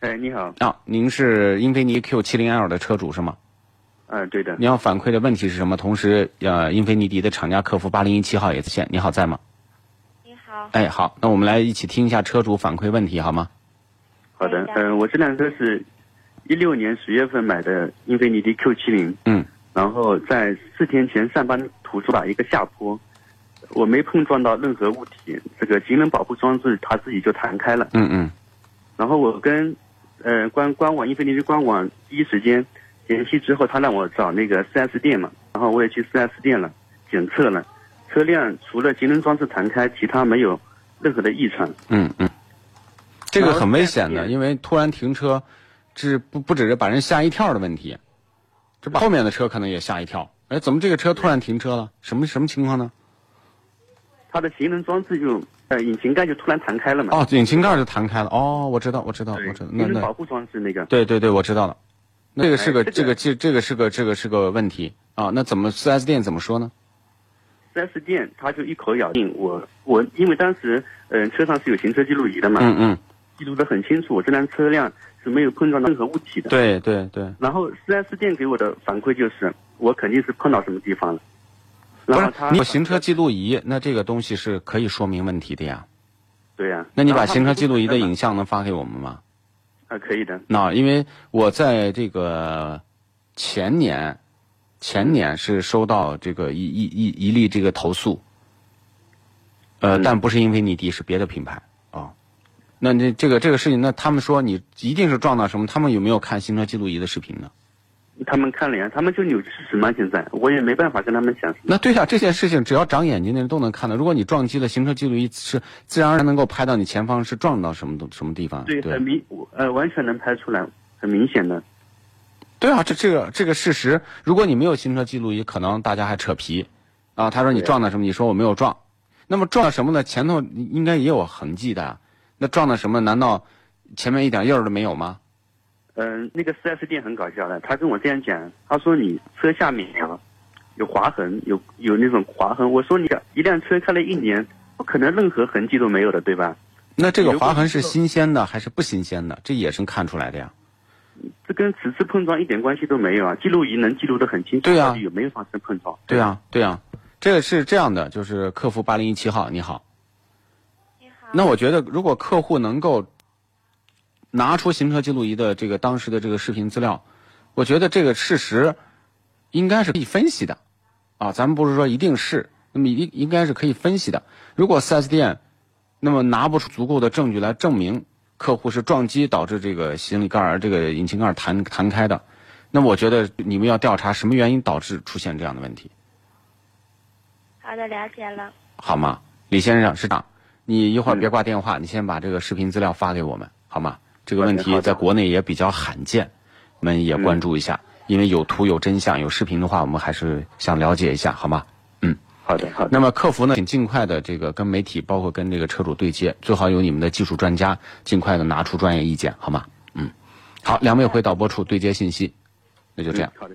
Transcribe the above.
哎，你好啊！您是英菲尼 Q 七零 L 的车主是吗？嗯，对的。你要反馈的问题是什么？同时，呃，英菲尼迪的厂家客服八零一七号也在线。你好，在吗？你好。哎，好，那我们来一起听一下车主反馈问题，好吗？好的，嗯，我这辆车是一六年十月份买的英菲尼迪 Q 七零，嗯，然后在四天前上班途中吧，一个下坡，我没碰撞到任何物体，这个行人保护装置它自己就弹开了，嗯嗯，然后我跟。呃，官官网英菲尼迪官网第一时间联系之后，他让我找那个 4S 店嘛，然后我也去 4S 店了，检测了，车辆除了节能装置弹开，其他没有任何的异常。嗯嗯，这个很危险的，因为突然停车，这不不只是把人吓一跳的问题，这把后面的车可能也吓一跳。哎，怎么这个车突然停车了？什么什么情况呢？它的节能装置就。呃，引擎盖就突然弹开了嘛？哦，引擎盖就弹开了。哦，我知道，我知道，我知道。那那保护装置那个？对对对，我知道了。那个是个这个这这个是个这个是个问题啊。那怎么四 S 店怎么说呢？四 S 店他就一口咬定我我因为当时嗯车上是有行车记录仪的嘛，嗯嗯，记录的很清楚，我这辆车辆是没有碰撞到任何物体的。对对对。然后四 S 店给我的反馈就是我肯定是碰到什么地方了。不是你有行车记录仪，那这个东西是可以说明问题的呀。对呀，那你把行车记录仪的影像能发给我们吗？啊，可以的。那因为我在这个前年，前年是收到这个一一一一例这个投诉，呃，但不是因为你迪，是别的品牌啊。那这这个这个事情，那他们说你一定是撞到什么？他们有没有看行车记录仪的视频呢？他们看了呀，他们就扭曲什么？现在我也没办法跟他们讲。那对呀，这件事情只要长眼睛的人都能看到。如果你撞击了行车记录仪，是自然而然能够拍到你前方是撞到什么东什么地方。对，很明，呃，完全能拍出来，很明显的。对啊，这这个这个事实，如果你没有行车记录仪，可能大家还扯皮，啊，他说你撞到什么？你说我没有撞，那么撞到什么呢？前头应该也有痕迹的，那撞到什么？难道前面一点印儿都没有吗？嗯，那个四 S 店很搞笑的，他跟我这样讲，他说你车下面啊有划痕，有有那种划痕。我说你一辆车开了一年，不可能任何痕迹都没有的，对吧？那这个划痕是新鲜的还是不新鲜的？这也是看出来的呀。这跟此次碰撞一点关系都没有啊！记录仪能记录的很清楚，对呀，有没有发生碰撞？对啊，对啊，这个是这样的，就是客服八零一七号，你好。你好。那我觉得，如果客户能够。拿出行车记录仪的这个当时的这个视频资料，我觉得这个事实应该是可以分析的，啊，咱们不是说一定是，那么应应该是可以分析的。如果 4S 店那么拿不出足够的证据来证明客户是撞击导致这个行李盖儿、这个引擎盖弹弹开的，那么我觉得你们要调查什么原因导致出现这样的问题。好的，了解了。好吗，李先生，市长，你一会儿别挂电话，你先把这个视频资料发给我们，好吗？这个问题在国内也比较罕见，我们也关注一下，因为有图有真相，有视频的话，我们还是想了解一下，好吗？嗯，好的，好的。那么客服呢，请尽快的这个跟媒体，包括跟这个车主对接，最好有你们的技术专家，尽快的拿出专业意见，好吗？嗯，好，两位回导播处对接信息，那就这样。好的，